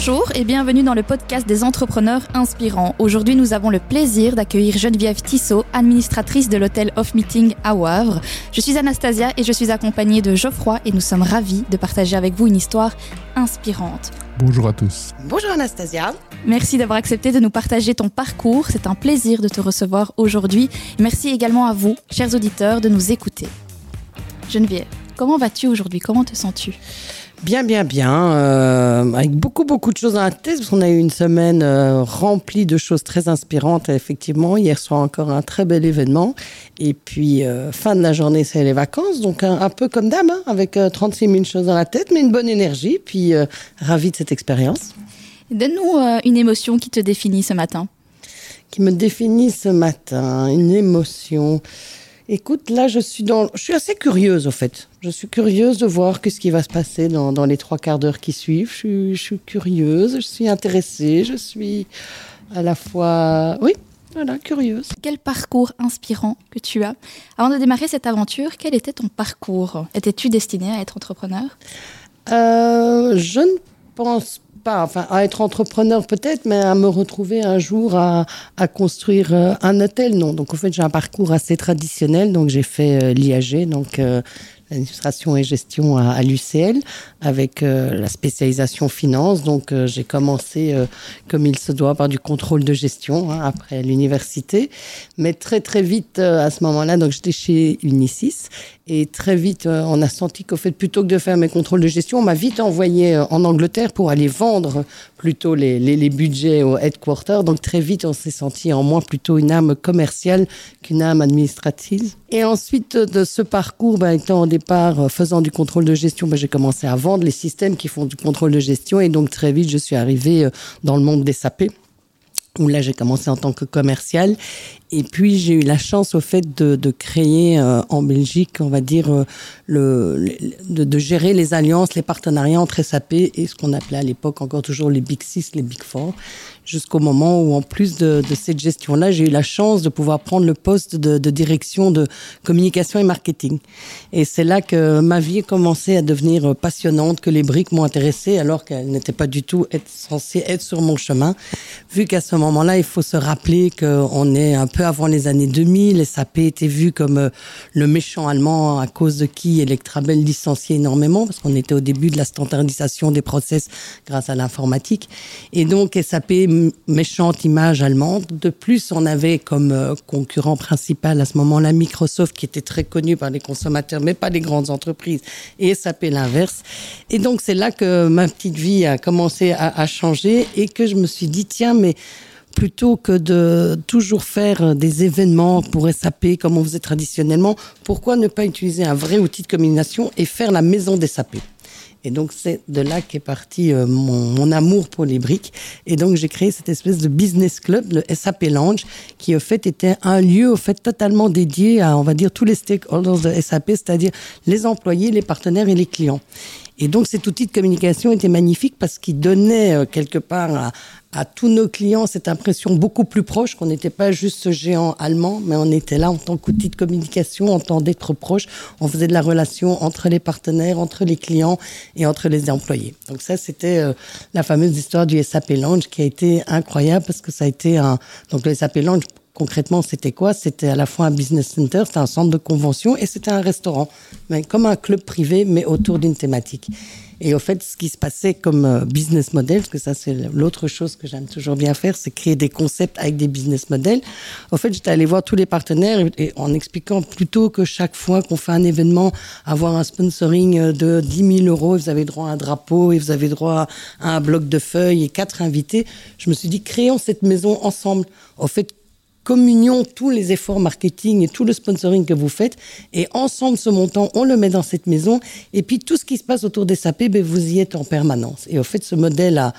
Bonjour et bienvenue dans le podcast des entrepreneurs inspirants. Aujourd'hui, nous avons le plaisir d'accueillir Geneviève Tissot, administratrice de l'hôtel Off Meeting à Wavre. Je suis Anastasia et je suis accompagnée de Geoffroy et nous sommes ravis de partager avec vous une histoire inspirante. Bonjour à tous. Bonjour Anastasia. Merci d'avoir accepté de nous partager ton parcours. C'est un plaisir de te recevoir aujourd'hui. Merci également à vous, chers auditeurs, de nous écouter. Geneviève, comment vas-tu aujourd'hui? Comment te sens-tu? Bien, bien, bien. Euh, avec beaucoup, beaucoup de choses dans la tête, parce qu'on a eu une semaine euh, remplie de choses très inspirantes. Effectivement, hier soir encore un très bel événement. Et puis, euh, fin de la journée, c'est les vacances. Donc, un, peu comme dame, hein, avec 36 000 choses dans la tête, mais une bonne énergie. Puis, ravi de cette expérience. Donne-nous une émotion qui te définit ce matin. Qui me définit ce matin, une émotion. Écoute, là, je suis dans, je suis assez curieuse, au fait. Je suis curieuse de voir ce qui va se passer dans, dans les trois quarts d'heure qui suivent. Je suis, curieuse, je suis intéressée, je suis à la fois, oui, voilà, curieuse. Quel parcours inspirant que tu as. Avant de démarrer cette aventure, quel était ton parcours? Étais-tu destinée à être entrepreneur? Euh, Je ne pense pas enfin, à être entrepreneur peut-être, mais à me retrouver un jour à, construire euh, un hôtel, non. Donc, en fait, j'ai un parcours assez traditionnel. Donc, j'ai fait euh, l'IAG, donc euh, l'administration et gestion à, l'UCL avec euh, la spécialisation finance. Donc euh, j'ai commencé euh, comme il se doit par du contrôle de gestion hein, après l'université, mais très très vite à ce moment-là, donc j'étais chez Unisys et très vite on a senti qu'au fait plutôt que de faire mes contrôles de gestion, on m'a vite envoyé en Angleterre pour aller vendre plutôt les, les, les budgets au headquarter. Donc très vite on s'est senti en moi plutôt une âme commerciale qu'une âme administrative. Et ensuite de ce parcours, ben, étant au départ faisant du contrôle de gestion, ben, j'ai commencé à vendre les systèmes qui font du contrôle de gestion. Et donc, très vite, je suis arrivée euh, dans le monde des SAP où là j'ai commencé en tant que commercial et puis j'ai eu la chance au fait de, créer euh, en Belgique, on va dire, euh, le, de, gérer les alliances, les partenariats entre SAP et ce qu'on appelait à l'époque encore toujours les Big Six, les Big Four jusqu'au moment où, en plus de, cette gestion-là, j'ai eu la chance de pouvoir prendre le poste de, direction de communication et marketing. Et c'est là que ma vie a commencé à devenir passionnante, que les briques m'ont intéressée alors qu'elles n'étaient pas du tout censées être sur mon chemin. Vu qu'à ce moment-là, il faut se rappeler qu'on est un peu avant les années 2000 et SAP était vu comme euh, le méchant allemand à cause de qui Electrabel licenciait énormément parce qu'on était au début de la standardisation des process grâce à l'informatique. Et donc SAP méchante image allemande. De plus, on avait comme euh, concurrent principal à ce moment-là Microsoft, qui était très connu par les consommateurs, mais pas les grandes entreprises, et SAP l'inverse. Et donc, c'est là que ma petite vie a commencé à, à changer et que je me suis dit, tiens, mais plutôt que de toujours faire des événements pour SAP comme on faisait traditionnellement, pourquoi ne pas utiliser un vrai outil de communication et faire la maison des SAP et donc, c'est de là qu'est parti euh, mon, mon, amour pour les briques. Et donc, j'ai créé cette espèce de business club, le SAP Lounge, qui, au fait, était un lieu, au fait, totalement dédié à, on va dire, tous les stakeholders de SAP, c'est-à-dire les employés, les partenaires et les clients. Et donc cet outil de communication était magnifique parce qu'il donnait euh, quelque part à, à, tous nos clients cette impression beaucoup plus proche qu'on n'était pas juste ce géant allemand, mais on était là en tant qu'outil de communication, en tant d'être proche. On faisait de la relation entre les partenaires, entre les clients et entre les employés. Donc ça, c'était euh, la fameuse histoire du SAP Lounge qui a été incroyable parce que ça a été un... Donc le SAP Lounge, concrètement, c'était quoi? C'était à la fois un business center, c'était un centre de convention et c'était un restaurant, mais comme un club privé, mais autour d'une thématique. Et au fait, ce qui se passait comme euh, business model, parce que ça c'est l'autre chose que j'aime toujours bien faire, c'est créer des concepts avec des business models. Au fait, j'étais allé voir tous les partenaires et en expliquant plutôt que chaque fois qu'on fait un événement, avoir un sponsoring euh, de 10 000 euros, vous avez droit à un drapeau et vous avez droit à un bloc de feuilles et quatre invités. Je me suis dit, créons cette maison ensemble. Au fait, communion tous les efforts marketing et tout le sponsoring que vous faites. Et ensemble, ce montant, on le met dans cette maison. Et puis, tout ce qui se passe autour des SAP, ben, vous y êtes en permanence. Et au fait, ce modèle a,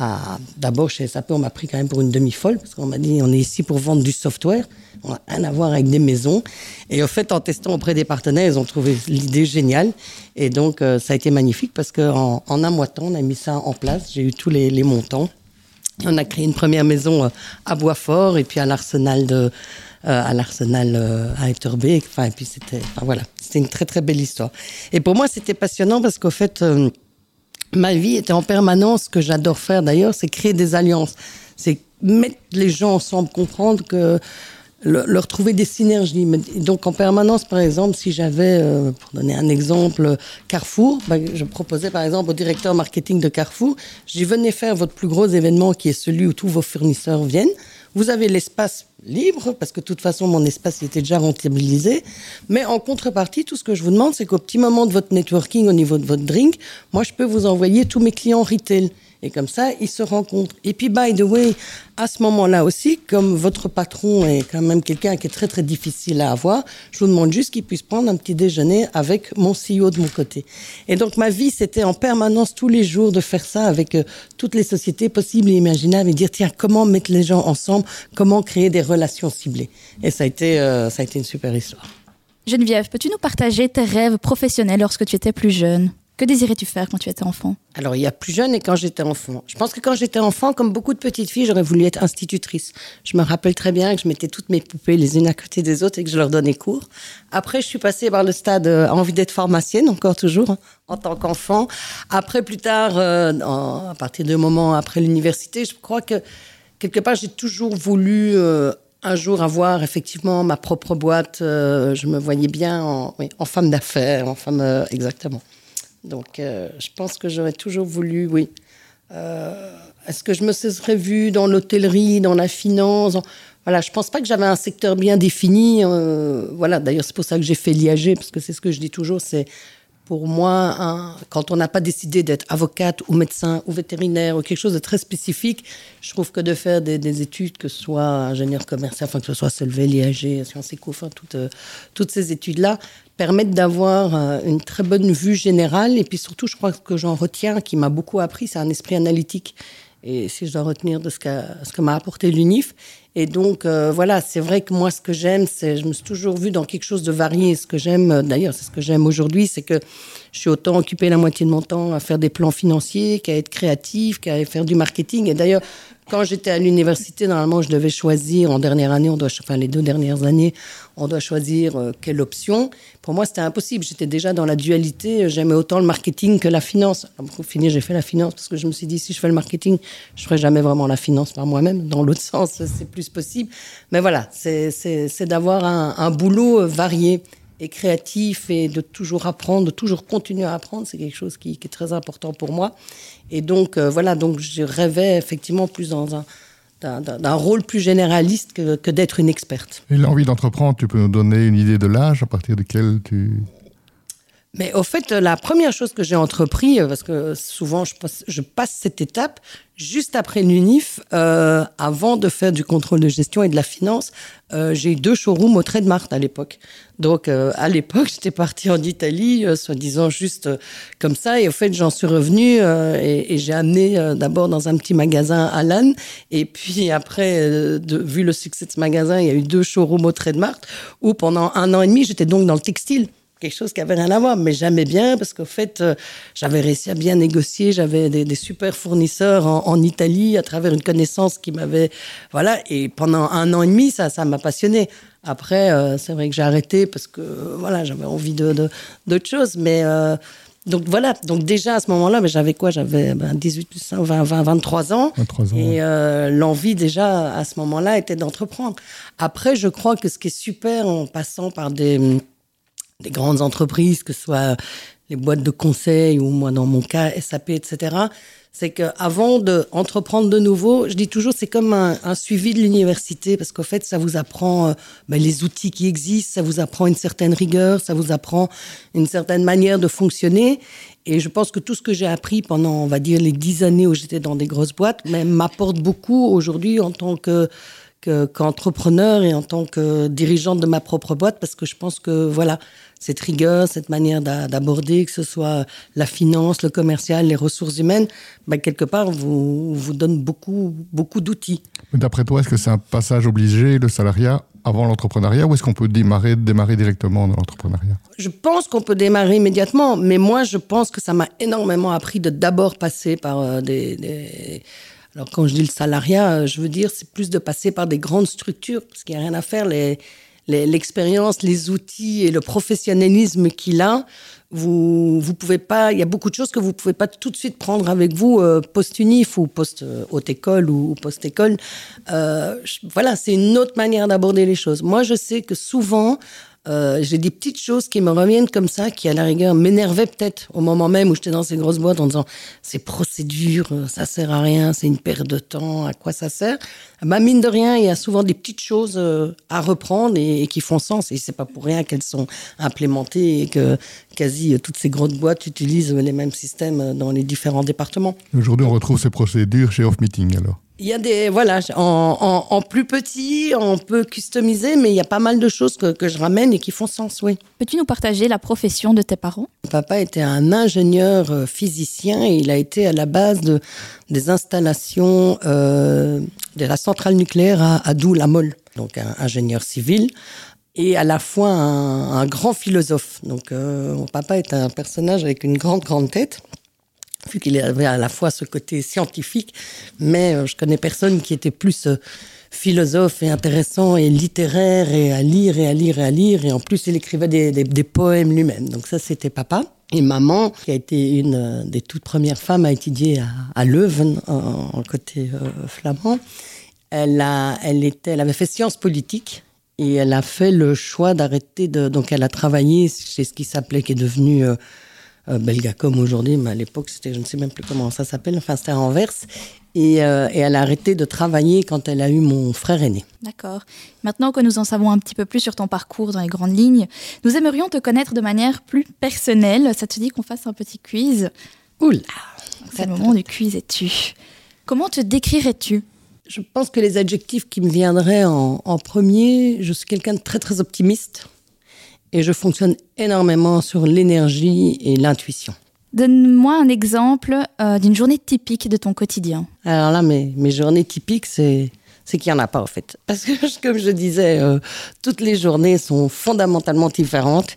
a d'abord, chez SAP, on m'a pris quand même pour une demi-folle, parce qu'on m'a dit, on est ici pour vendre du software. On n'a rien à voir avec des maisons. Et au fait, en testant auprès des partenaires, ils ont trouvé l'idée géniale. Et donc, euh, ça a été magnifique parce qu'en en un mois de temps, on a mis ça en place. J'ai eu tous les, les montants. On a créé une première maison euh, à Boisfort et puis à l'arsenal de euh, à l'arsenal euh, à Etterbeek. Enfin, et puis c'était enfin, voilà, c'était une très très belle histoire. Et pour moi, c'était passionnant parce qu'au fait ma vie était en permanence, ce que j'adore faire d'ailleurs, c'est créer des alliances. C'est mettre les gens ensemble, comprendre que leur trouver des synergies. Donc en permanence, par exemple, si j'avais, euh, pour donner un exemple, Carrefour, ben, je proposais par exemple au directeur marketing de Carrefour, dis venez faire votre plus gros événement qui est celui où tous vos fournisseurs viennent. Vous avez l'espace libre, parce que de toute façon, mon espace était déjà rentabilisé. Mais en contrepartie, tout ce que je vous demande, c'est qu'au petit moment de votre networking, au niveau de votre drink, moi, je peux vous envoyer tous mes clients retail. Et comme ça, ils se rencontrent. Et puis, by the way, à ce moment-là aussi, comme votre patron est quand même quelqu'un qui est très, très difficile à avoir, je vous demande juste qu'il puisse prendre un petit déjeuner avec mon CEO de mon côté. Et donc, ma vie, c'était en permanence tous les jours de faire ça avec euh, toutes les sociétés possibles et imaginables et dire, tiens, comment mettre les gens ensemble, comment créer des relations ciblées? Et ça a été, euh, ça a été une super histoire. Geneviève, peux-tu nous partager tes rêves professionnels lorsque tu étais plus jeune? Que désirais-tu faire quand tu étais enfant? Alors, il y a plus jeune et quand j'étais enfant. Je pense que quand j'étais enfant, comme beaucoup de petites filles, j'aurais voulu être institutrice. Je me rappelle très bien que je mettais toutes mes poupées les unes à côté des autres et que je leur donnais cours. Après, je suis passée par le stade euh, envie d'être pharmacienne, encore toujours, hein, en tant qu'enfant. Après, plus tard, euh, à partir de moment après l'université, je crois que quelque part, j'ai toujours voulu euh, un jour avoir effectivement ma propre boîte. je me voyais bien en, en femme d'affaires, en femme, exactement. Donc, euh, je pense que j'aurais toujours voulu, oui. Euh, est-ce que je me serais vue dans l'hôtellerie, dans la finance Voilà, je pense pas que j'avais un secteur bien défini. Euh, voilà, d'ailleurs, c'est pour ça que j'ai fait l'IAG, parce que c'est ce que je dis toujours, c'est pour moi, quand on n'a pas décidé d'être avocate ou médecin ou vétérinaire ou quelque chose de très spécifique, je trouve que de faire des, études, que ce soit ingénieur commercial, enfin que ce soit CELV, l'IAG, Sciences Éco, enfin toutes, toutes ces études-là, permettent d'avoir euh, une très bonne vue générale. Et puis surtout, je crois que j'en retiens, qui m'a beaucoup appris, c'est un esprit analytique. Et si je dois retenir de ce que m'a apporté l'UNIF. Et donc, euh, voilà, c'est vrai que moi, ce que j'aime, c'est, je me suis toujours vu dans quelque chose de varié. Ce que j'aime, euh, d'ailleurs, c'est ce que j'aime aujourd'hui, c'est que je suis autant occupé la moitié de mon temps à faire des plans financiers qu'à être créatif, qu'à faire du marketing. Et d'ailleurs, quand j'étais à l'université, normalement, je devais choisir en dernière année, enfin les deux dernières années, on doit choisir euh, quelle option. Pour moi, c'était impossible. J'étais déjà dans la dualité. J'aimais autant le marketing que la finance. Pour finir, j'ai fait la finance parce que je me suis dit, si je fais le marketing, je ferai jamais vraiment la finance par moi-même. Dans l'autre sens, c'est plus possible. Mais voilà, c'est d'avoir un, un boulot euh, varié et créatif et de toujours apprendre, de toujours continuer à apprendre, c'est quelque chose qui, est très important pour moi. Et donc, euh, voilà, donc je rêvais effectivement plus dans un, d'un rôle plus généraliste que, que d'être une experte. Et l'envie d'entreprendre, tu peux nous donner une idée de l'âge à partir duquel tu... Mais au fait, la première chose que j'ai entrepris, euh, parce que souvent je passe, je passe cette étape juste après l'UNIF, euh, avant de faire du contrôle de gestion et de la finance, euh, j'ai eu deux showrooms au Trade à l'époque. Donc euh, à l'époque, j'étais partie en Italie, euh, soi-disant juste euh, comme ça, et au fait, j'en suis revenue et, et j'ai amené d'abord dans un petit magasin Lannes, et puis après, de, vu le succès de ce magasin, il y a eu deux showrooms au Trade où pendant un an et demi, j'étais donc dans le textile quelque chose qui avait rien à voir, mais jamais bien parce qu'au fait, euh, j'avais réussi à bien négocier, j'avais des, super fournisseurs en, Italie à travers une connaissance qui m'avait, voilà, et pendant un an et demi, ça, ça m'a passionné. Après, euh, c'est vrai que j'ai arrêté parce que, voilà, j'avais envie de, d'autres choses, mais euh, donc voilà, donc déjà à ce moment-là, mais j'avais quoi? J'avais ben, 18, 20, 20, 23 ans. 23 ans et l'envie déjà à ce moment-là était d'entreprendre. Après, je crois que ce qui est super en passant par des des grandes entreprises, que ce soit les boîtes de conseil ou moi dans mon cas SAP, etc. C'est qu'avant d'entreprendre de nouveau, je dis toujours c'est comme un, suivi de l'université parce qu'au fait ça vous apprend euh, ben, les outils qui existent, ça vous apprend une certaine rigueur, ça vous apprend une certaine manière de fonctionner. Et je pense que tout ce que j'ai appris pendant, on va dire, les dix années où j'étais dans des grosses boîtes, m'apporte beaucoup aujourd'hui en tant que qu'entrepreneur et en tant que dirigeante de ma propre boîte parce que je pense que voilà cette rigueur, cette manière d'aborder, que ce soit la finance, le commercial, les ressources humaines, ben, quelque part vous vous donne beaucoup beaucoup d'outils. D'après toi, est-ce que c'est un passage obligé le salariat avant l'entrepreneuriat ou est-ce qu'on peut démarrer démarrer directement dans l'entrepreneuriat? Je pense qu'on peut démarrer immédiatement, mais moi je pense que ça m'a énormément appris de d'abord passer par euh, des alors quand je dis le salariat, euh, je veux dire c'est plus de passer par des grandes structures parce qu'il n'y a rien à faire. L'expérience, les, outils et le professionnalisme qu'il a vous vous pouvez pas il y a beaucoup de choses que vous pouvez pas tout de suite prendre avec vous euh, post unif ou post haute école ou, post école euh, voilà c'est une autre manière d'aborder les choses moi je sais que souvent euh, j'ai des petites choses qui me reviennent comme ça, qui à la rigueur m'énervaient peut-être au moment même où j'étais dans ces grosses boîtes en disant ces procédures, euh, ça sert à rien, c'est une perte de temps, à quoi ça sert? Bah, Mine de rien, il y a souvent des petites choses euh, à reprendre et, qui font sens. Et c'est pas pour rien qu'elles sont implémentées et que quasi toutes ces grosses boîtes utilisent les mêmes systèmes dans les différents départements. Aujourd'hui, on retrouve ces procédures chez Off Meeting alors. Il y a des voilà en, en, en plus petit, on peut customiser, mais il y a pas mal de choses que, que je ramène et qui font sens, oui. Peux-tu nous partager la profession de tes parents? Papa était un ingénieur euh, physicien et il a été à la base de, des installations euh, de la centrale nucléaire à, à Doux-la-Molle, donc un ingénieur civil et à la fois un, un grand philosophe. Donc euh, mon papa est un personnage avec une grande, grande tête vu qu'il avait à la fois ce côté scientifique, mais euh, je connais personne qui était plus euh, philosophe et intéressant et littéraire et à lire et à lire et à lire. Et en plus, il écrivait des, des, poèmes lui-même. Donc ça, c'était papa. Et maman, qui a été une euh, des toutes premières femmes à étudier à, Leuven, en, côté flamand, elle, a, elle, était, elle avait fait sciences politiques et elle a fait le choix d'arrêter de. Donc elle a travaillé chez ce qui s'appelait, qui est devenu euh, Belgacom aujourd'hui, mais à l'époque, c'était, je ne sais même plus comment ça s'appelle, enfin, c'était à Anvers. Et, euh, et elle a arrêté de travailler quand elle a eu mon frère aîné. D'accord. Maintenant que nous en savons un petit peu plus sur ton parcours dans les grandes lignes, nous aimerions te connaître de manière plus personnelle. Ça te dit qu'on fasse un petit quiz? Oula C'est le moment du quiz et tu. Comment te décrirais-tu? Je pense que les adjectifs qui me viendraient en, en premier, je suis quelqu'un de très très optimiste et je fonctionne énormément sur l'énergie et l'intuition. Donne-moi un exemple euh, d'une journée typique de ton quotidien. Alors là, mes, mes journées typiques, c'est c'est qu'il n'y en a pas en fait. Parce que, comme je disais, euh, toutes les journées sont fondamentalement différentes.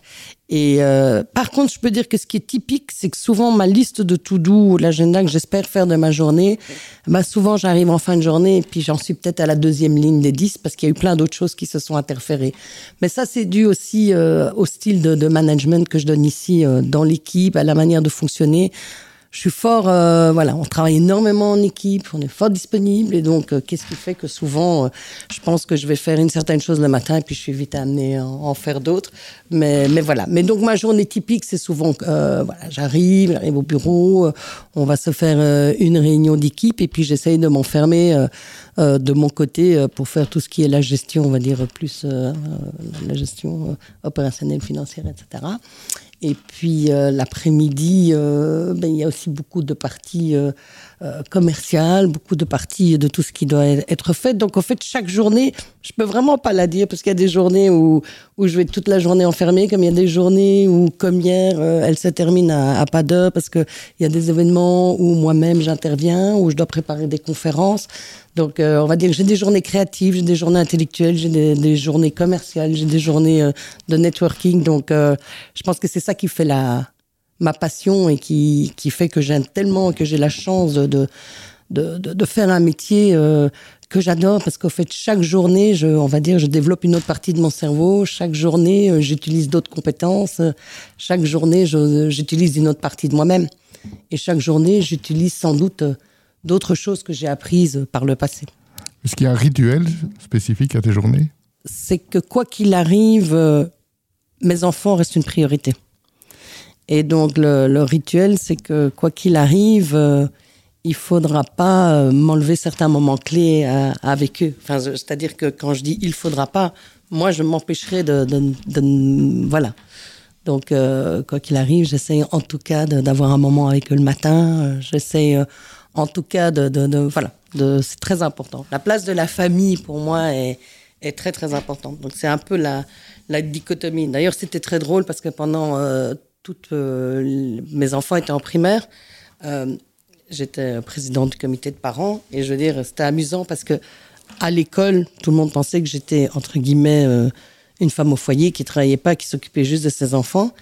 Et euh, par contre, je peux dire que ce qui est typique, c'est que souvent ma liste de to-do ou l'agenda que j'espère faire de ma journée, bah souvent j'arrive en fin de journée et puis j'en suis peut-être à la deuxième ligne des 10 parce qu'il y a eu plein d'autres choses qui se sont interférées. Mais ça, c'est dû aussi euh, au style de, de management que je donne ici euh, dans l'équipe, à la manière de fonctionner. Je suis fort, euh, voilà, on travaille énormément en équipe, on est fort disponible et donc euh, qu'est-ce qui fait que souvent, euh, je pense que je vais faire une certaine chose le matin et puis je suis vite amenée à en, faire d'autres. Mais, mais voilà. Mais donc ma journée typique, c'est souvent, euh, voilà, j'arrive, j'arrive au bureau, on va se faire une réunion d'équipe et puis j'essaye de m'enfermer de mon côté pour faire tout ce qui est la gestion, on va dire plus la gestion opérationnelle, financière, etc. Et puis euh, l'après-midi, euh, ben, il y a aussi beaucoup de parties euh, commerciales, beaucoup de parties de tout ce qui doit être fait. Donc en fait, chaque journée, je peux vraiment pas la dire parce qu'il y a des journées où, où je vais toute la journée enfermée, comme il y a des journées où, comme hier, euh, elle se termine à, à pas d'heure parce qu'il y a des événements où moi-même j'interviens, où je dois préparer des conférences. Donc, euh, on va dire que j'ai des journées créatives, j'ai des journées intellectuelles, j'ai des, des journées commerciales, j'ai des journées euh, de networking. Donc, je pense que c'est ça qui fait la ma passion et qui, qui fait que j'aime tellement, que j'ai la chance de, de, de, de faire un métier euh, que j'adore parce qu'au fait, chaque journée, je, on va dire, je développe une autre partie de mon cerveau. Chaque journée, euh, j'utilise d'autres compétences. Chaque journée, j'utilise une autre partie de moi-même. Et chaque journée, j'utilise sans doute euh, d'autres choses que j'ai apprises par le passé. Est-ce qu'il y a un rituel spécifique à tes journées? C'est que quoi qu'il arrive, euh, mes enfants restent une priorité. Et donc le, le rituel, c'est que quoi qu'il arrive, euh, il faudra pas euh, m'enlever certains moments clés euh, avec eux. Enfin, c'est-à-dire que quand je dis il faudra pas, moi je m'empêcherai de, de, de- voilà. Donc euh, quoi qu'il arrive, j'essaie en tout cas d'avoir un moment avec eux le matin. J'essaie en tout cas de, voilà, c'est très important. La place de la famille pour moi est est très très importante. Donc c'est un peu la, la dichotomie. D'ailleurs, c'était très drôle parce que pendant euh, toutes euh, mes enfants étaient en primaire, euh, j'étais présidente du comité de parents et je veux dire, c'était amusant parce que à l'école, tout le monde pensait que j'étais entre guillemets euh, une femme au foyer qui travaillait pas, qui s'occupait juste de ses enfants.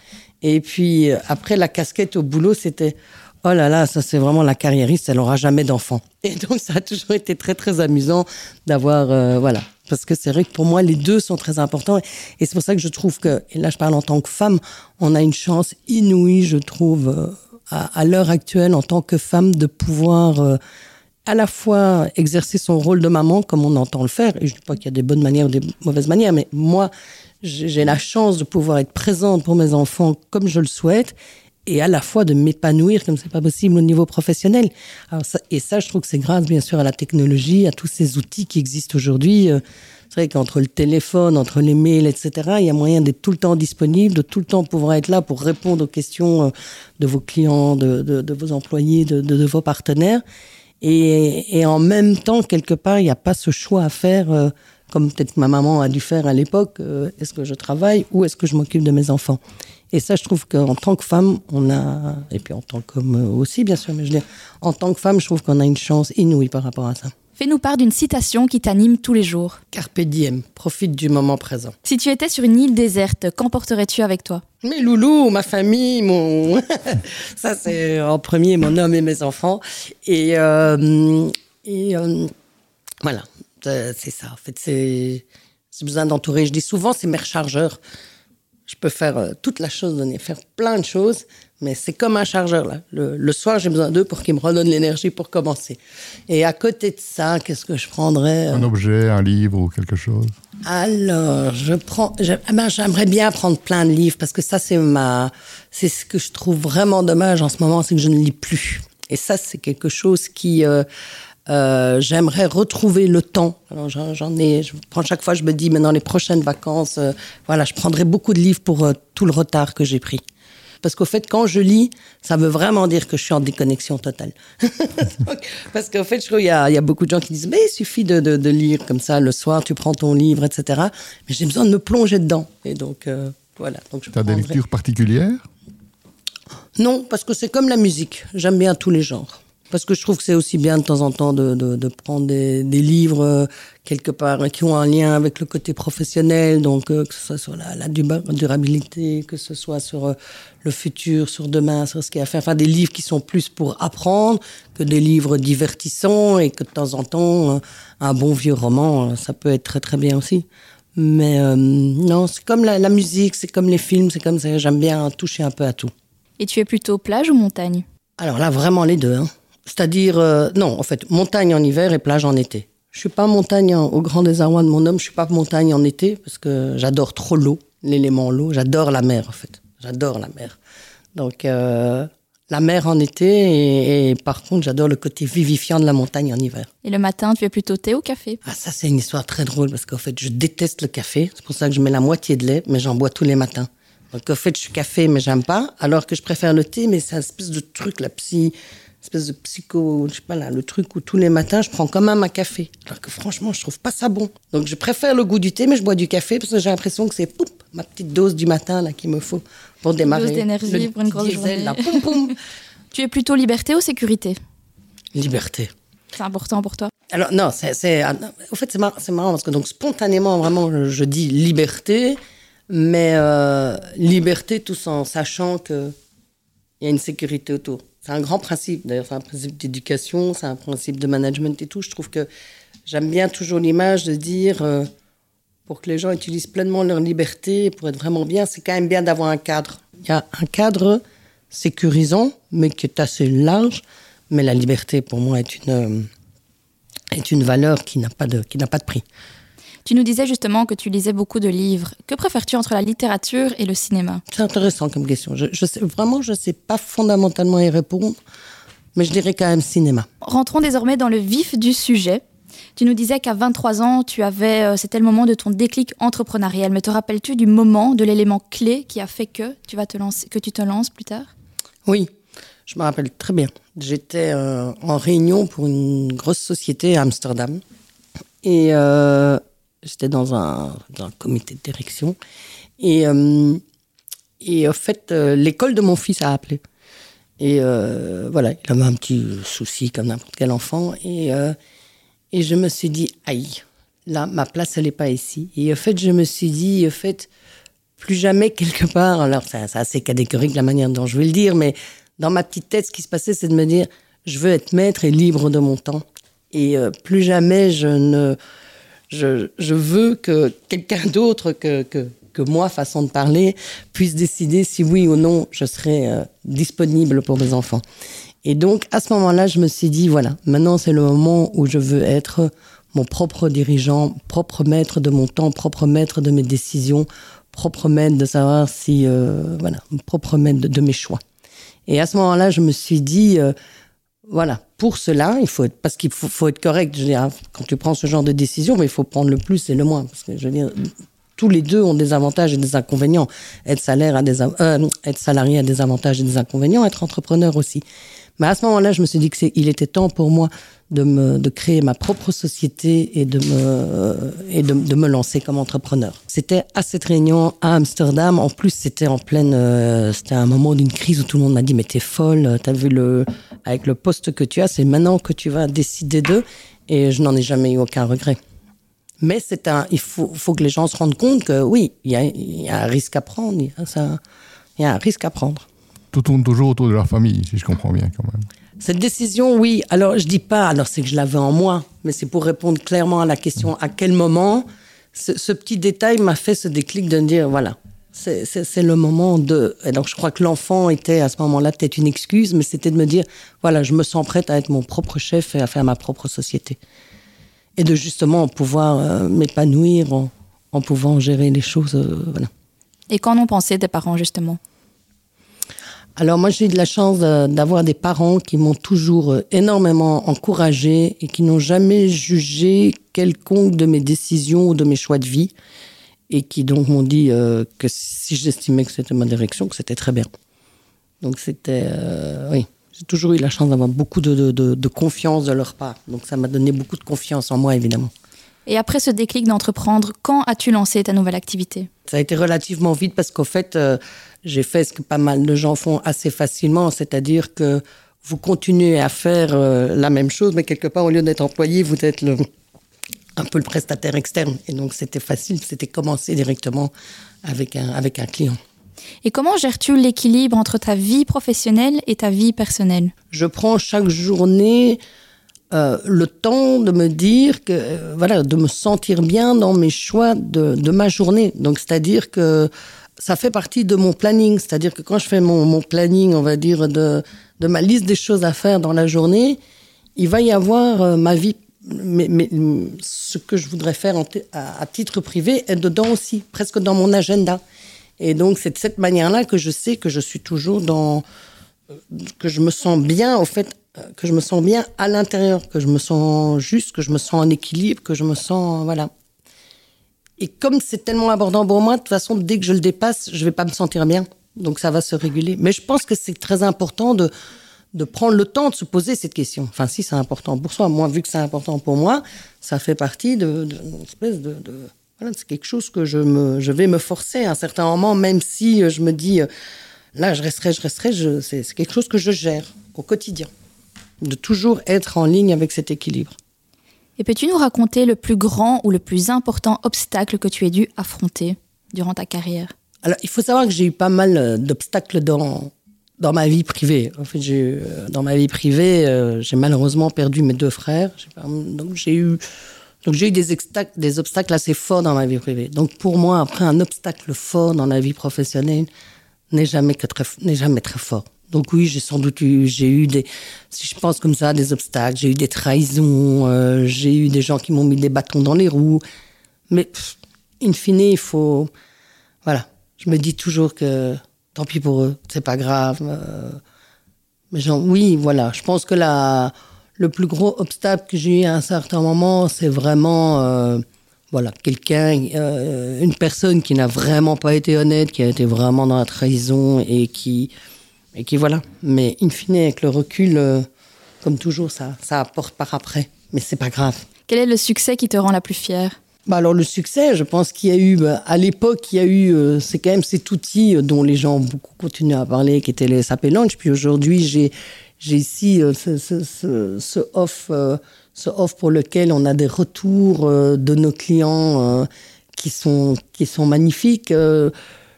Et puis après la casquette au boulot, c'était oh là là, ça c'est vraiment la carriériste, elle aura jamais d'enfants. Et donc ça a toujours été très très amusant d'avoir voilà Parce que c'est vrai que pour moi, les deux sont très importants. Et c'est pour ça que je trouve que, et là je parle en tant que femme, on a une chance inouïe, je trouve, euh, à, l'heure actuelle, en tant que femme, de pouvoir euh, à la fois exercer son rôle de maman, comme on entend le faire. Et je ne dis pas qu'il y a des bonnes manières ou des mauvaises manières, mais moi, j'ai la chance de pouvoir être présente pour mes enfants comme je le souhaite et à la fois de m'épanouir comme c'est pas possible au niveau professionnel. Alors ça, et ça, je trouve que c'est grâce bien sûr à la technologie, à tous ces outils qui existent aujourd'hui. Euh, C'est vrai qu'entre le téléphone, entre les mails, etc., il y a moyen d'être tout le temps disponible, de tout le temps pouvoir être là pour répondre aux questions euh, de vos clients, de, vos employés, de, vos partenaires. Et, en même temps, quelque part, il n'y a pas ce choix à faire, euh, comme peut-être ma maman a dû faire à l'époque. est-ce que je travaille ou est-ce que je m'occupe de mes enfants? Et ça, je trouve qu'en tant que femme, on a, et puis en tant qu'homme aussi, bien sûr, mais je veux dire, en tant que femme, je trouve qu'on a une chance inouïe par rapport à ça. Fais-nous part d'une citation qui t'anime tous les jours. Carpe diem, profite du moment présent. Si tu étais sur une île déserte, qu'emporterais-tu avec toi? Mes loulous, ma famille, mon. ça, c'est en premier mon homme et mes enfants. Et, euh, et euh, voilà, c'est c'est ça. En fait, c'est j'ai besoin d'entourer. Je dis souvent, c'est mes rechargeurs. Je peux faire euh, toute la chose, donner, faire plein de choses, mais c'est comme un chargeur. Là. Le, le soir, j'ai besoin d'eux pour qu'ils me redonnent l'énergie pour commencer. Et à côté de ça, qu'est-ce que je prendrais euh, Un objet, un livre ou quelque chose. alors, je prends. je- ah ben, j'aimerais bien prendre plein de livres parce que ça, c'est ma. C'est ce que je trouve vraiment dommage en ce moment, c'est que je ne lis plus. Et ça, c'est quelque chose qui. euh, euh, j'aimerais retrouver le temps. J'en ai. Je prends chaque fois, je me dis, mais dans les prochaines vacances, euh, voilà, je prendrai beaucoup de livres pour euh, tout le retard que j'ai pris. Parce qu'au fait, quand je lis, ça veut vraiment dire que je suis en déconnexion totale. Parce qu'au fait, je trouve qu'il y, a- il y a beaucoup de gens qui disent, mais il suffit de, de- de lire comme ça le soir, tu prends ton livre, etc. Mais j'ai besoin de me plonger dedans. Et donc, voilà. Donc, Tu as des lectures particulières? Non, parce que c'est comme la musique. J'aime bien tous les genres. Parce que je trouve que c'est aussi bien de temps en temps de, de, de prendre des, des livres euh, quelque part hein, qui ont un lien avec le côté professionnel, donc euh, que ce soit sur la, la durabilité, que ce soit sur euh, le futur, sur demain, sur ce qu'il y a à faire. Enfin, des livres qui sont plus pour apprendre que des livres divertissants et que de temps en temps, un bon vieux roman, ça peut être très très bien aussi. Mais non, c'est comme la, la musique, c'est comme les films, c'est comme ça. J'aime bien toucher un peu à tout. Et tu es plutôt plage ou montagne? Alors là, vraiment les deux. hein. C'est-à-dire, euh, non, en fait, montagne en hiver et plage en été. Je suis pas montagne en- au grand désarroi de mon homme, je suis pas montagne en été parce que j'adore trop l'eau, l'élément l'eau. J'adore la mer, en fait. J'adore la mer. Donc, euh, la mer en été et, et par contre, j'adore le côté vivifiant de la montagne en hiver. Et le matin, tu es plutôt thé ou café? Ah, ça, c'est une histoire très drôle parce qu'en fait, je déteste le café. C'est pour ça que je mets la moitié de lait, mais j'en bois tous les matins. Donc, en fait, je suis café, mais j'aime pas. Alors que je préfère le thé, mais c'est un espèce de truc, la psy, espèce de psycho, je sais pas là, le truc où tous les matins, je prends quand même un café. Alors que franchement, je trouve pas ça bon. Donc, je préfère le goût du thé, mais je bois du café parce que j'ai l'impression que c'est poup, ma petite dose du matin là qu'il me faut pour démarrer. d'énergie Le pour une grosse journée. là, poum, poum. Tu es plutôt liberté ou sécurité? Liberté. C'est important pour toi? Alors non, c'est, c'est, ah, au fait c'est marrant, parce que donc spontanément vraiment je, je dis liberté, mais euh, liberté tout en sachant que il y a une sécurité autour. C'est un grand principe. D'ailleurs, c'est un principe d'éducation, c'est un principe de management et tout. Je trouve que j'aime bien toujours l'image de dire euh, pour que les gens utilisent pleinement leur liberté, pour être vraiment bien, c'est quand même bien d'avoir un cadre. Il y a un cadre sécurisant, mais qui est assez large. Mais la liberté, pour moi, est une euh, est une valeur qui n'a pas de, qui n'a pas de prix. Tu nous disais justement que tu lisais beaucoup de livres. Que préfères-tu entre la littérature et le cinéma? C'est intéressant comme question. Je, je sais, vraiment, je ne sais pas fondamentalement y répondre, mais je dirais quand même cinéma. Rentrons désormais dans le vif du sujet. Tu nous disais qu'à 23 ans, tu avais, euh, c'était le moment de ton déclic entrepreneurial. Mais te rappelles-tu du moment, de l'élément clé qui a fait que tu vas te lancer, que tu te lances plus tard? Oui, je me rappelle très bien. J'étais euh, en réunion pour une grosse société à Amsterdam et euh, j'étais dans un, dans un comité de direction et euh, et en fait euh, l'école de mon fils a appelé et euh, voilà il avait un petit souci comme n'importe quel enfant et euh, et je me suis dit aïe là ma place elle est pas ici et en fait je me suis dit en fait plus jamais quelque part. Alors, c'est assez catégorique la manière dont je vais le dire, mais dans ma petite tête, ce qui se passait, c'est de me dire je veux être maître et libre de mon temps. Et plus jamais je ne. Je, veux que quelqu'un d'autre que, moi, façon de parler, puisse décider si oui ou non je serai euh, disponible pour mes enfants. Et donc, à ce moment-là, je me suis dit, voilà, maintenant c'est le moment où je veux être mon propre dirigeant, propre maître de mon temps, propre maître de mes décisions, propre maître de savoir si, euh, voilà, propre maître de, de, mes choix. Et à ce moment-là, je me suis dit, euh, voilà, pour cela, il faut être, parce qu'il faut, être correct. Je veux dire, quand tu prends ce genre de décision, mais il faut prendre le plus et le moins. Parce que je veux dire, tous les deux ont des avantages et des inconvénients. Être, salaire des, euh, être salarié a des avantages et des inconvénients, être entrepreneur aussi. Mais à ce moment-là, je me suis dit que il était temps pour moi de me, de créer ma propre société et de me, et de, de me lancer comme entrepreneur. C'était à cette réunion à Amsterdam. En plus, c'était en pleine, euh, c'était un moment d'une crise où tout le monde m'a dit, mais t'es folle, t'as vu le, avec le poste que tu as, c'est maintenant que tu vas décider d'eux. Et je n'en ai jamais eu aucun regret. Mais c'est un, il faut, faut que les gens se rendent compte que oui, il y a, il y a un risque à prendre. Il y, a ça, il y a un risque à prendre. Tout tourne toujours autour de leur famille, si je comprends bien quand même. Cette décision, oui. Alors, je dis pas, alors c'est que je l'avais en moi, mais c'est pour répondre clairement à la question à quel moment ce, ce petit détail m'a fait ce déclic de me dire, voilà, c'est le moment de. Et donc, je crois que l'enfant était à ce moment-là peut-être une excuse, mais c'était de me dire, voilà, je me sens prête à être mon propre chef et à faire ma propre société. Et de justement pouvoir euh, m'épanouir en, en, pouvant gérer les choses. Euh, voilà. Et qu'en ont pensé tes parents, justement? Alors moi j'ai eu de la chance d'avoir des parents qui m'ont toujours euh, énormément encouragé et qui n'ont jamais jugé quelconque de mes décisions ou de mes choix de vie et qui donc m'ont dit euh, que si j'estimais que c'était ma direction, que c'était très bien. Donc c'était euh, oui, j'ai toujours eu la chance d'avoir beaucoup de, de, de, de, confiance de leur part. Donc ça m'a donné beaucoup de confiance en moi évidemment. Et après ce déclic d'entreprendre, quand as-tu lancé ta nouvelle activité? Ça a été relativement vite parce qu'au fait, euh, j'ai fait ce que pas mal de gens font assez facilement, c'est-à-dire que vous continuez à faire la même chose, mais quelque part, au lieu d'être employé, vous êtes le, un peu le prestataire externe. Et donc, c'était facile, c'était commencer directement avec un, avec un client. Et comment gères-tu l'équilibre entre ta vie professionnelle et ta vie personnelle? Je prends chaque journée euh, le temps de me dire que, euh, voilà, de me sentir bien dans mes choix de, de ma journée. Donc, c'est-à-dire que ça fait partie de mon planning. C'est-à-dire que quand je fais mon, mon, planning, on va dire, de, de ma liste des choses à faire dans la journée, il va y avoir euh, ma vie, mais, ce que je voudrais faire à, titre privé est dedans aussi, presque dans mon agenda. Et donc, c'est de cette manière-là que je sais que je suis toujours dans, euh, que je me sens bien, au fait, que je me sens bien à l'intérieur, que je me sens juste, que je me sens en équilibre, que je me sens voilà. Et comme c'est tellement abordant pour moi, de toute façon, dès que je le dépasse, je vais pas me sentir bien. Donc ça va se réguler. Mais je pense que c'est très important de de prendre le temps de se poser cette question. Enfin, si c'est important pour soi, moi, vu que c'est important pour moi, ça fait partie de, de, de espèce de, de voilà, c'est quelque chose que je me, je vais me forcer à un certain moment, même si je me dis, là, je resterai, je resterai, je, c'est quelque chose que je gère au quotidien de toujours être en ligne avec cet équilibre. Et peux-tu nous raconter le plus grand ou le plus important obstacle que tu aies dû affronter durant ta carrière? Alors, il faut savoir que j'ai eu pas mal euh, d'obstacles dans, dans ma vie privée. En fait, j'ai euh, dans ma vie privée, euh, j'ai malheureusement perdu mes deux frères. Donc, j'ai eu, donc j'ai eu des, obstacles, assez forts dans ma vie privée. Donc, pour moi, après, un obstacle fort dans la vie professionnelle n'est jamais, que très, n'est jamais très fort. Donc oui, j'ai sans doute eu, j'ai eu des, si je pense comme ça, des obstacles, j'ai eu des trahisons, euh, j'ai eu des gens qui m'ont mis des bâtons dans les roues. Mais pff, in fine, il faut, voilà, je me dis toujours que tant pis pour eux, c'est pas grave. Euh, mais genre, oui, voilà, je pense que la, le plus gros obstacle que j'ai eu à un certain moment, c'est vraiment, euh, voilà, quelqu'un, euh, une personne qui n'a vraiment pas été honnête, qui a été vraiment dans la trahison et qui, et qui voilà. Mais in fine, avec le recul, comme toujours, ça, ça apporte par après. Mais c'est pas grave. Quel est le succès qui te rend la plus fière? Bah alors le succès, je pense qu'il y a eu, bah, à l'époque, il y a eu, euh, c'est quand même cet outil dont les gens ont beaucoup continué à parler, qui était les SAP Launch. Puis aujourd'hui, j'ai, j'ai ici euh, ce, ce, off, euh, ce off pour lequel on a des retours euh, de nos clients euh, qui sont qui sont magnifiques. Euh,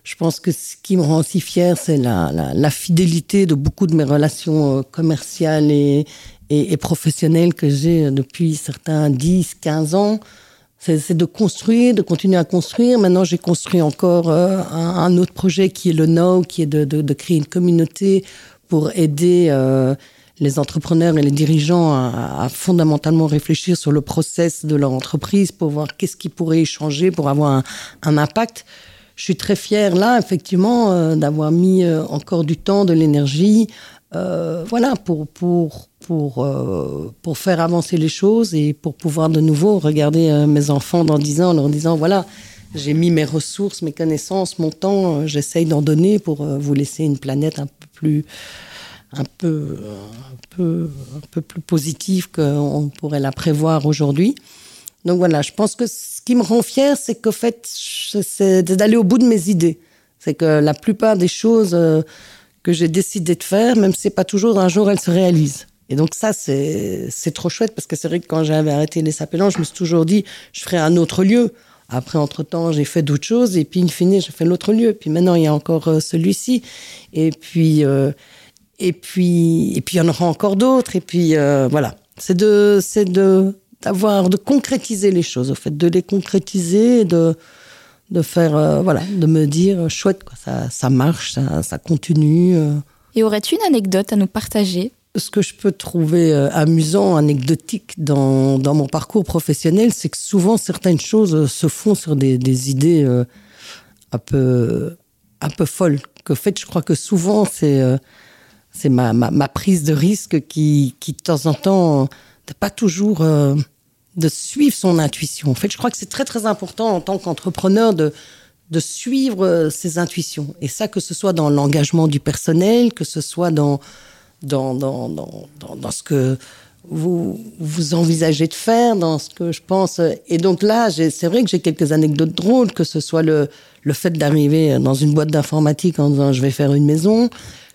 je pense que ce qui me rend aussi fier, c'est la, la, fidélité de beaucoup de mes relations euh, commerciales et, et, et professionnelles que j'ai depuis certains 10, 15 ans. C'est de construire, de continuer à construire. Maintenant, j'ai construit encore euh, un, autre projet qui est le Now, qui est de, créer une communauté pour aider euh, les entrepreneurs et les dirigeants à, fondamentalement réfléchir sur le process de leur entreprise pour voir qu'est-ce qui pourrait changer pour avoir un, un, impact. Je suis très fière là, effectivement, euh, d'avoir mis encore du temps, de l'énergie, voilà, pour, pour, pour, euh, pour faire avancer les choses et pour pouvoir de nouveau regarder euh, mes enfants dans 10 ans en leur disant voilà, j'ai mis mes ressources, mes connaissances, mon temps, euh, j'essaye d'en donner pour vous laisser une planète un peu plus un peu, un peu, un peu plus positive qu'on pourrait la prévoir aujourd'hui. Donc voilà, je pense que ce qui me rend fière, c'est qu'au fait, c'est d'aller au bout de mes idées. C'est que la plupart des choses que j'ai décidé de faire, même si c'est pas toujours un jour elles se réalisent. Et donc ça, c'est trop chouette parce que c'est vrai que quand j'avais arrêté les sapélans, je me suis toujours dit, je ferai un autre lieu. Après, entre-temps, j'ai fait d'autres choses et puis, in fine, j'ai fait l'autre lieu. Puis maintenant, il y a encore euh, celui-ci. Et puis, euh, et puis, et puis, il y en aura encore d'autres. Et puis, euh, voilà. C'est de, c'est de, d'avoir, de concrétiser les choses, au fait, de les concrétiser, de, de faire, voilà, de me dire, chouette, ça, ça marche, ça, ça continue. Et aurais-tu une anecdote à nous partager? Ce que je peux trouver euh, amusant, anecdotique dans, mon parcours professionnel, c'est que souvent certaines choses euh, se font sur des, idées euh, un peu un peu folles. Que fait, je crois que souvent c'est ma, prise de risque qui, qui de temps en temps n'a pas toujours de suivre son intuition. En fait, je crois que c'est très très important en tant qu'entrepreneur de de suivre ses intuitions. Et ça, que ce soit dans l'engagement du personnel, que ce soit dans dans, dans, dans, dans, ce que vous, vous envisagez de faire, dans ce que je pense. Et donc là, c'est vrai que j'ai quelques anecdotes drôles, que ce soit le, le fait d'arriver dans une boîte d'informatique en disant je vais faire une maison,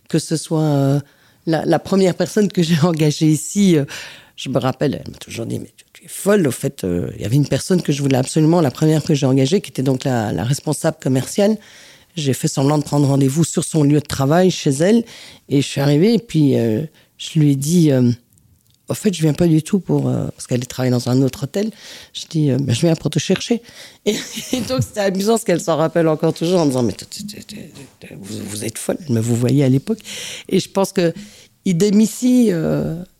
que ce soit euh, la, première personne que j'ai engagée ici. Euh, je me rappelle, elle m'a toujours dit, mais tu, es folle. Au fait, euh, il y avait une personne que je voulais absolument, la première que j'ai engagée, qui était donc la responsable commerciale. J'ai fait semblant de prendre rendez-vous sur son lieu de travail chez elle et je suis arrivée et puis euh, je lui ai dit euh, au fait je viens pas du tout pour euh, parce qu'elle travaille dans un autre hôtel. Je dis ben, je viens pour te chercher et, donc c'était amusant parce qu'elle s'en rappelle encore toujours en disant mais vous, êtes folle mais vous voyez à l'époque et je pense que idem ici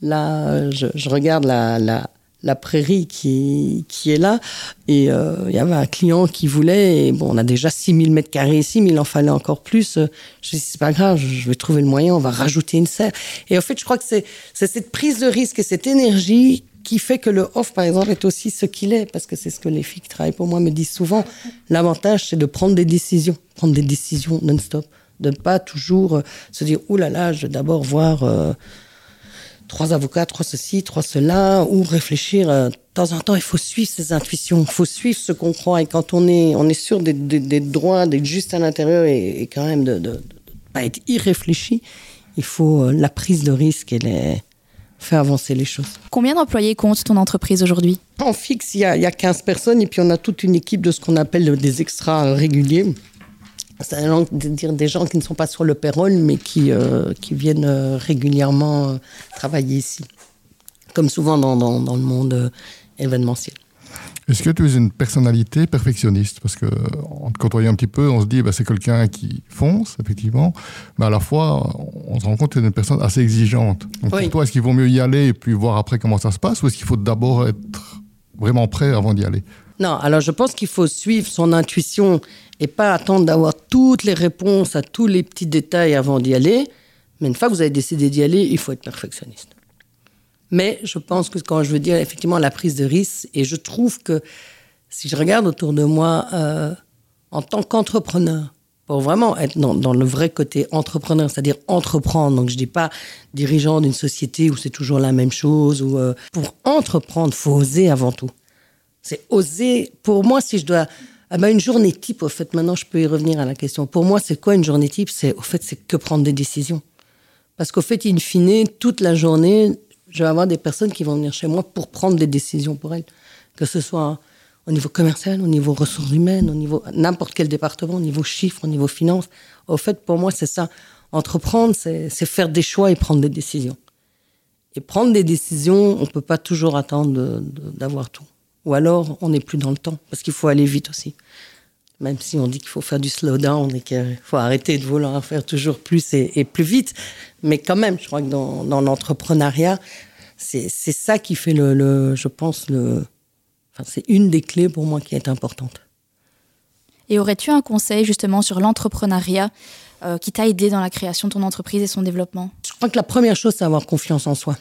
là je regarde la, la prairie qui, qui est là. Et euh, il y avait un client qui voulait, et bon, on a déjà 6000 mètres carrés ici, mais il en fallait encore plus. Je dis, c'est pas grave, je vais trouver le moyen, on va rajouter une serre. Et en fait, je crois que c'est cette prise de risque et cette énergie qui fait que le off, par exemple, est aussi ce qu'il est, parce que c'est ce que les filles qui travaillent pour moi me disent souvent. L'avantage, c'est de prendre des décisions, prendre des décisions non-stop, de ne pas toujours euh, se dire, oulala, je vais d'abord voir... Euh, trois avocats, trois ceci, trois cela, ou réfléchir. Euh, de temps en temps, il faut suivre ses intuitions, il faut suivre ce qu'on croit. Et quand on est, on est sûr d'être droit, d'être juste à l'intérieur et, quand même de ne pas être irréfléchi, il faut euh, la prise de risque et les, faire avancer les choses. Combien d'employés compte ton entreprise aujourd'hui? En fixe, il y, a, il y a 15 personnes et puis on a toute une équipe de ce qu'on appelle des extras réguliers c'est-à-dire des gens qui ne sont pas sur le payroll, mais qui, euh, qui viennent euh, régulièrement euh, travailler ici, comme souvent dans, dans, dans le monde événementiel. Est-ce que tu es une personnalité perfectionniste? Parce que en te côtoyant un petit peu, on se dit bah, c'est quelqu'un qui fonce, effectivement, mais à la fois, on se rend compte que tu es une personne assez exigeante. Donc pour toi, est-ce qu'il vaut mieux y aller et puis voir après comment ça se passe, ou est-ce qu'il faut d'abord être vraiment prêt avant d'y aller? Non, alors je pense qu'il faut suivre son intuition et pas attendre d'avoir toutes les réponses à tous les petits détails avant d'y aller. Mais une fois que vous avez décidé d'y aller, il faut être perfectionniste. Mais je pense que quand je veux dire effectivement la prise de risque, et je trouve que si je regarde autour de moi euh, en tant qu'entrepreneur, pour vraiment être dans, le vrai côté entrepreneur, c'est-à-dire entreprendre. Donc je dis pas dirigeant d'une société où c'est toujours la même chose. Ou euh, pour entreprendre, faut oser avant tout. C'est oser. Pour moi, si je dois. Ah ben une journée type, au fait, maintenant je peux y revenir à la question. Pour moi, c'est quoi une journée type? C'est au fait, c'est que prendre des décisions. Parce qu'au fait, in fine, toute la journée, je vais avoir des personnes qui vont venir chez moi pour prendre des décisions pour elles. Que ce soit au niveau commercial, au niveau ressources humaines, au niveau n'importe quel département, au niveau chiffres, au niveau finances. Au fait, pour moi, c'est ça. Entreprendre, c'est faire des choix et prendre des décisions. Et prendre des décisions, on peut pas toujours attendre d'avoir tout. Ou alors, on n'est plus dans le temps, parce qu'il faut aller vite aussi. Même si on dit qu'il faut faire du slow down et qu'il faut arrêter de vouloir faire toujours plus et, plus vite. Mais quand même, je crois que dans, l'entrepreneuriat, c'est ça qui fait le, je pense, le, enfin, c'est une des clés pour moi qui est importante. Et aurais-tu un conseil justement sur l'entrepreneuriat euh, qui t'a aidé dans la création de ton entreprise et son développement? Je crois que la première chose, c'est avoir confiance en soi.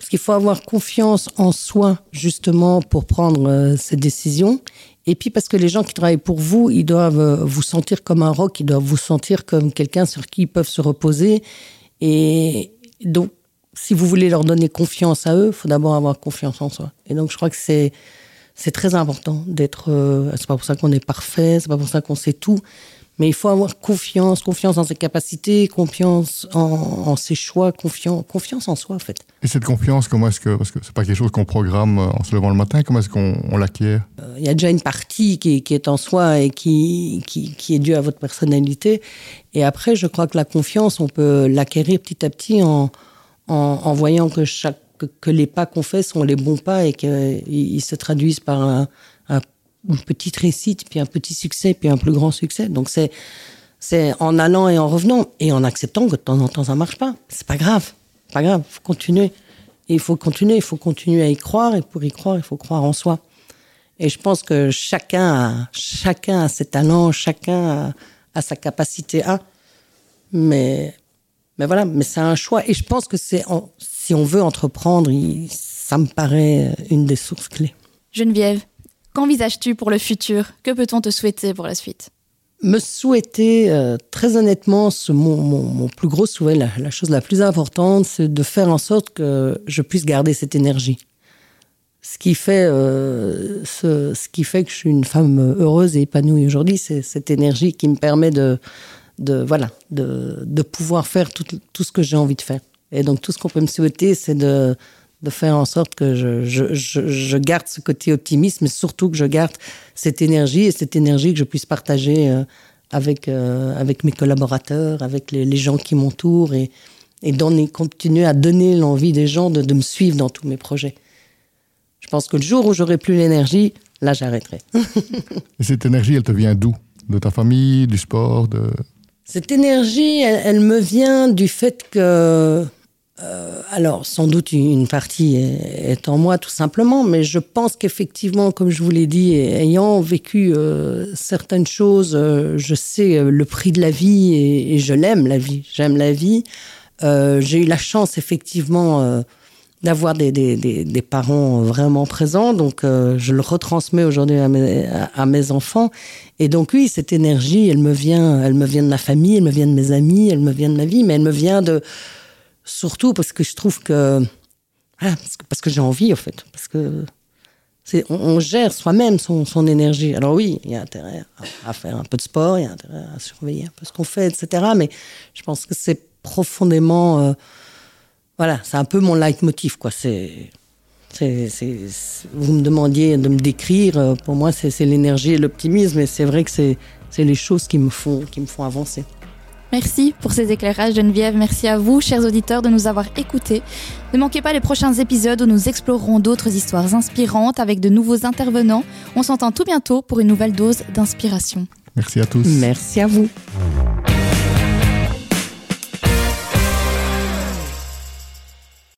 Parce qu'il faut avoir confiance en soi, justement, pour prendre euh, ces décisions. Et puis parce que les gens qui travaillent pour vous, ils doivent euh, vous sentir comme un roc, ils doivent vous sentir comme quelqu'un sur qui ils peuvent se reposer. Et donc, si vous voulez leur donner confiance à eux, il faut d'abord avoir confiance en soi. Et donc, je crois que c'est c'est très important d'être. Euh, c'est pas pour ça qu'on est parfait, c'est pas pour ça qu'on sait tout, mais il faut avoir confiance, confiance en ses capacités, confiance en, ses choix, confiance, confiance en soi en fait. Et cette confiance, comment est-ce que, parce que c'est pas quelque chose qu'on programme euh, en se levant le matin, comment est-ce qu'on l'acquiert? Euh, Il y a déjà une partie qui, qui, est en soi et qui, qui, qui, est due à votre personnalité. Et après, je crois que la confiance, on peut l'acquérir petit à petit en, en, en voyant que chaque que, les pas qu'on fait sont les bons pas et qu'ils se traduisent par un, une petite réussite, puis un petit succès, puis un plus grand succès. Donc c'est c'est en allant et en revenant et en acceptant que de temps en temps ça marche pas. C'est pas grave, pas grave. Faut continuer. Il faut continuer, il faut continuer à y croire et pour y croire, il faut croire en soi. Et je pense que chacun a, chacun a ses talents, chacun a, sa capacité à. Mais mais voilà, mais c'est un choix. Et je pense que c'est si on veut entreprendre, ça me paraît une des sources clés. Geneviève, Qu'envisages-tu pour le futur? Que peut-on te souhaiter pour la suite? Me souhaiter, euh, très honnêtement, ce, mon, plus gros souhait, la, chose la plus importante, c'est de faire en sorte que je puisse garder cette énergie. Ce qui fait, euh, ce, qui fait que je suis une femme heureuse et épanouie aujourd'hui, c'est cette énergie qui me permet de, voilà, de, pouvoir faire tout ce que j'ai envie de faire. Et donc tout ce qu'on peut me souhaiter, c'est de de faire en sorte que je, je, je, garde ce côté optimiste, mais surtout que je garde cette énergie et cette énergie que je puisse partager euh, avec, euh, avec mes collaborateurs, avec les, gens qui m'entourent et, et donner, continuer à donner l'envie des gens de, de, me suivre dans tous mes projets. Je pense que le jour où j'aurai plus l'énergie, là j'arrêterai. et cette énergie, elle te vient d'où? De ta famille, du sport de... Cette énergie, elle me vient du fait que euh, alors, sans doute une partie est, en moi tout simplement, mais je pense qu'effectivement, comme je vous l'ai dit, ayant vécu euh, certaines choses, euh, je sais le prix de la vie et, je l'aime la vie. J'aime la vie. J'ai eu la chance effectivement d'avoir des, parents vraiment présents, donc je le retransmets aujourd'hui à mes, à mes enfants. Et donc oui, cette énergie, elle me vient, elle me vient de ma famille, elle me vient de mes amis, elle me vient de ma vie, mais elle me vient de surtout parce que je trouve que. parce que, j'ai envie, en fait. Parce que. On, on, gère soi-même son, énergie. Alors oui, il y a intérêt à, faire un peu de sport, il y a intérêt à surveiller un peu ce qu'on fait, etc. Mais je pense que c'est profondément... Euh, voilà, c'est un peu mon leitmotiv, quoi. C'est... Vous me demandiez de me décrire, euh, pour moi c'est l'énergie et l'optimisme, et c'est vrai que c'est les choses qui me font, qui me font avancer. Merci pour ces éclairages Geneviève, merci à vous chers auditeurs de nous avoir écoutés. Ne manquez pas les prochains épisodes où nous explorerons d'autres histoires inspirantes avec de nouveaux intervenants. On s'entend tout bientôt pour une nouvelle dose d'inspiration. Merci à tous. Merci à vous.